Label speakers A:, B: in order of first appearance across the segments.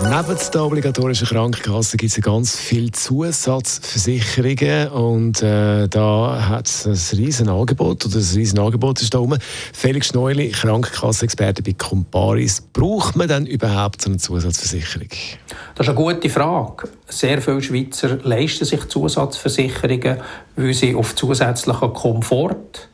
A: Neben der obligatorischen Krankenkasse gibt es ganz viele Zusatzversicherungen und äh, da hat es ein riesen Angebot oder ein riesen Angebot ist da oben. Felix Schneuli, Krankenkassenexperte bei Comparis. Braucht man denn überhaupt so eine Zusatzversicherung?
B: Das ist eine gute Frage. Sehr viele Schweizer leisten sich Zusatzversicherungen, weil sie auf zusätzlichen Komfort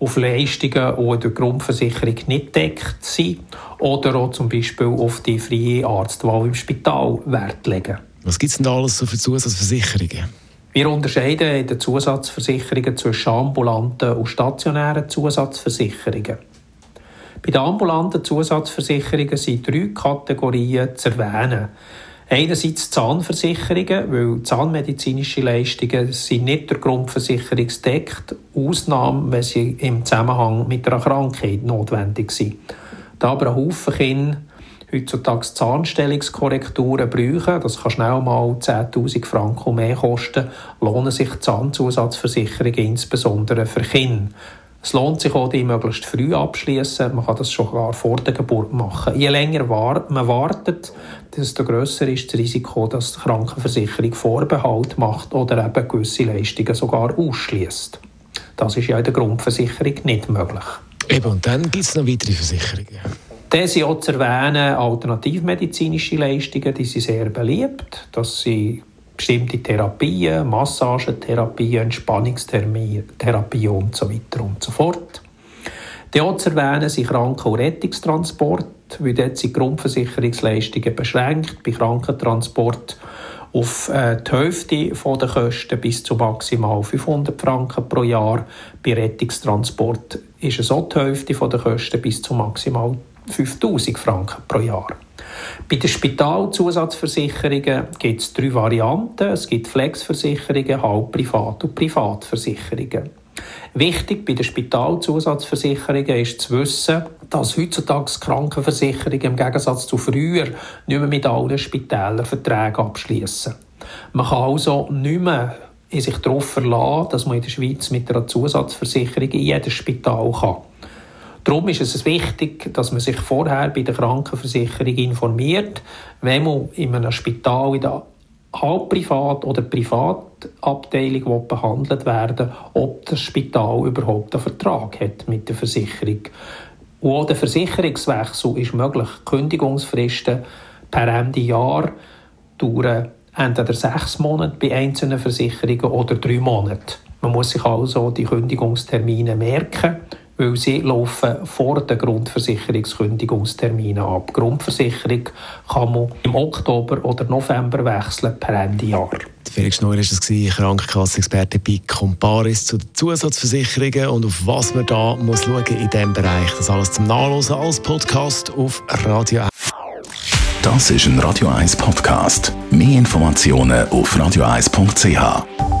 B: auf Leistungen, die in der Grundversicherung nicht deckt sind oder auch zum Beispiel auf die freie Arztwahl im Spital Wert legen.
A: Was gibt es denn da alles so für Zusatzversicherungen?
B: Wir unterscheiden in den Zusatzversicherungen zwischen ambulanten und stationären Zusatzversicherungen. Bei den ambulanten Zusatzversicherungen sind drei Kategorien zu erwähnen. Einerseits Zahnversicherungen, weil zahnmedizinische Leistungen sind nicht der Grundversicherung deckt, Ausnahme, wenn sie im Zusammenhang mit einer Krankheit notwendig sind. Da aber ein Haufen Kinder heutzutage Zahnstellungskorrekturen brauchen, das kann schnell mal 10'000 Franken mehr kosten, lohnen sich Zahnzusatzversicherungen insbesondere für Kinder. Es lohnt sich auch, die möglichst früh abschließen. Man kann das schon gar vor der Geburt machen. Je länger man wartet, desto grösser ist das Risiko, dass die Krankenversicherung Vorbehalt macht oder eben gewisse Leistungen sogar ausschließt. Das ist ja in der Grundversicherung nicht möglich.
A: Eben, und dann gibt es noch weitere Versicherungen.
B: Dann sind auch zu erwähnen alternativmedizinische Leistungen, die sind sehr beliebt. Das sind bestimmte Therapien, Massagetherapien, Entspannungstherapie und so weiter und so fort. Die auch zu erwähnen sind Kranken- und Rettungstransport, weil dort sind Grundversicherungsleistungen beschränkt. Bei Krankentransport auf äh, die Hälfte der Kosten bis zu maximal 500 Franken pro Jahr. Bei Rettungstransport ist es auch die Hälfte der Kosten bis zu maximal 5000 Franken pro Jahr. Bei den Spitalzusatzversicherungen gibt es drei Varianten. Es gibt Flexversicherungen, Halbprivat und Privatversicherungen. Wichtig bei den Spitalzusatzversicherungen ist zu wissen, dass heutzutage Krankenversicherungen im Gegensatz zu früher nicht mehr mit allen Spitälern Verträge abschließen. Man kann also nicht mehr in sich darauf verlassen, dass man in der Schweiz mit einer Zusatzversicherung in jedes Spital kann. Darum ist es wichtig, dass man sich vorher bei der Krankenversicherung informiert, wenn man in einem Spital in der Halbprivat- oder Privatabteilung behandelt werden ob das Spital überhaupt einen Vertrag hat mit der Versicherung. Und auch der Versicherungswechsel ist möglich. Kündigungsfristen per Ende Jahr dauern entweder sechs Monate bei einzelnen Versicherungen oder drei Monate. Man muss sich also die Kündigungstermine merken weil sie laufen vor den Grundversicherungskündigungsterminen ab. Grundversicherung kann man im Oktober oder November wechseln per Ende Jahr.
A: Felix Schneuer war es, Krankenkassexperte bei Comparis zu den Zusatzversicherungen und auf was man da muss schauen in diesem Bereich. Das alles zum Nachlesen als Podcast auf Radio 1.
C: Das ist ein Radio 1 Podcast. Mehr Informationen auf radio1.ch.